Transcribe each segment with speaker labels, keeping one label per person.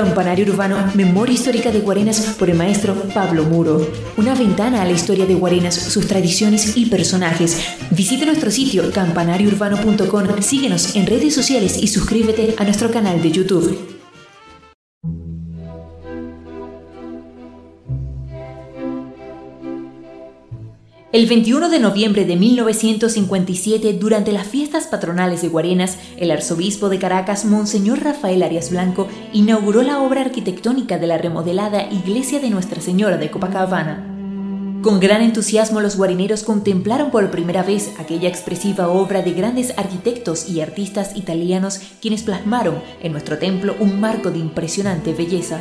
Speaker 1: Campanario Urbano, Memoria Histórica de Guarenas por el maestro Pablo Muro. Una ventana a la historia de Guarenas, sus tradiciones y personajes. Visite nuestro sitio campanariourbano.com, síguenos en redes sociales y suscríbete a nuestro canal de YouTube. El 21 de noviembre de 1957, durante las fiestas patronales de Guarenas, el arzobispo de Caracas, Monseñor Rafael Arias Blanco, inauguró la obra arquitectónica de la remodelada Iglesia de Nuestra Señora de Copacabana. Con gran entusiasmo los guarineros contemplaron por primera vez aquella expresiva obra de grandes arquitectos y artistas italianos quienes plasmaron en nuestro templo un marco de impresionante belleza.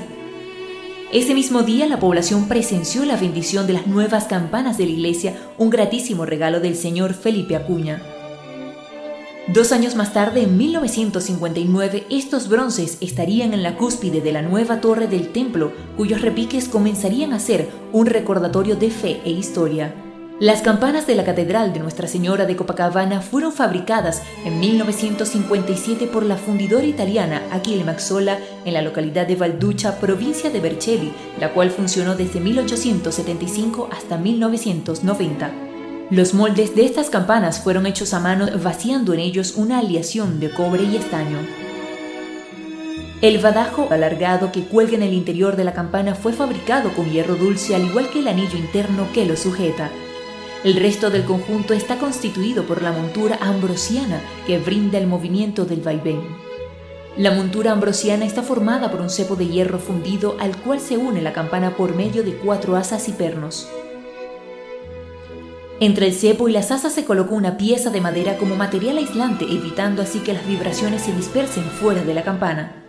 Speaker 1: Ese mismo día la población presenció la bendición de las nuevas campanas de la iglesia, un gratísimo regalo del señor Felipe Acuña. Dos años más tarde, en 1959, estos bronces estarían en la cúspide de la nueva torre del templo, cuyos repiques comenzarían a ser un recordatorio de fe e historia. Las campanas de la Catedral de Nuestra Señora de Copacabana fueron fabricadas en 1957 por la fundidora italiana Achille Maxola en la localidad de Valducha, provincia de Vercelli, la cual funcionó desde 1875 hasta 1990. Los moldes de estas campanas fueron hechos a mano vaciando en ellos una aleación de cobre y estaño. El badajo alargado que cuelga en el interior de la campana fue fabricado con hierro dulce al igual que el anillo interno que lo sujeta. El resto del conjunto está constituido por la montura ambrosiana que brinda el movimiento del vaivén. La montura ambrosiana está formada por un cepo de hierro fundido al cual se une la campana por medio de cuatro asas y pernos. Entre el cepo y las asas se colocó una pieza de madera como material aislante, evitando así que las vibraciones se dispersen fuera de la campana.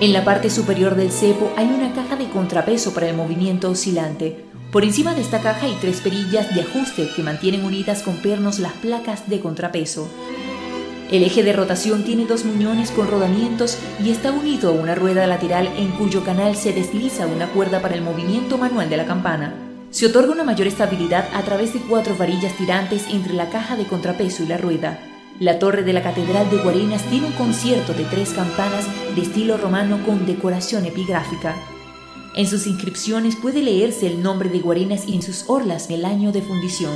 Speaker 1: En la parte superior del cepo hay una caja de contrapeso para el movimiento oscilante, por encima de esta caja hay tres perillas de ajuste que mantienen unidas con pernos las placas de contrapeso. El eje de rotación tiene dos muñones con rodamientos y está unido a una rueda lateral en cuyo canal se desliza una cuerda para el movimiento manual de la campana. Se otorga una mayor estabilidad a través de cuatro varillas tirantes entre la caja de contrapeso y la rueda. La torre de la Catedral de Guarenas tiene un concierto de tres campanas de estilo romano con decoración epigráfica. En sus inscripciones puede leerse el nombre de Guarenas y en sus orlas el año de fundición.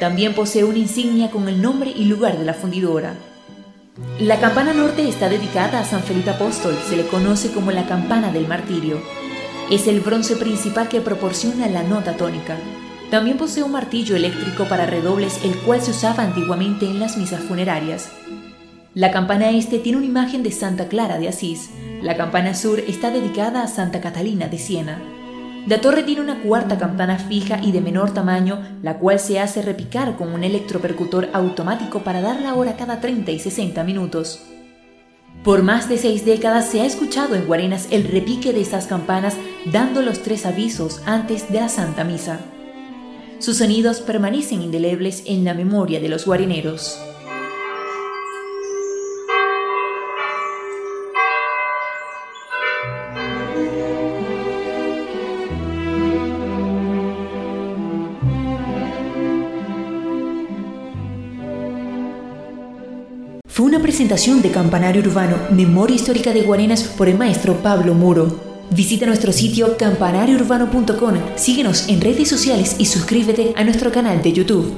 Speaker 1: También posee una insignia con el nombre y lugar de la fundidora. La campana norte está dedicada a San Felipe Apóstol, se le conoce como la campana del martirio. Es el bronce principal que proporciona la nota tónica. También posee un martillo eléctrico para redobles, el cual se usaba antiguamente en las misas funerarias. La campana este tiene una imagen de Santa Clara de Asís, la campana sur está dedicada a Santa Catalina de Siena. La torre tiene una cuarta campana fija y de menor tamaño, la cual se hace repicar con un electropercutor automático para dar la hora cada 30 y 60 minutos. Por más de seis décadas se ha escuchado en Guarenas el repique de estas campanas dando los tres avisos antes de la Santa Misa. Sus sonidos permanecen indelebles en la memoria de los guarineros. Fue una presentación de Campanario Urbano, Memoria Histórica de Guarenas por el maestro Pablo Muro. Visita nuestro sitio campanariourbano.com, síguenos en redes sociales y suscríbete a nuestro canal de YouTube.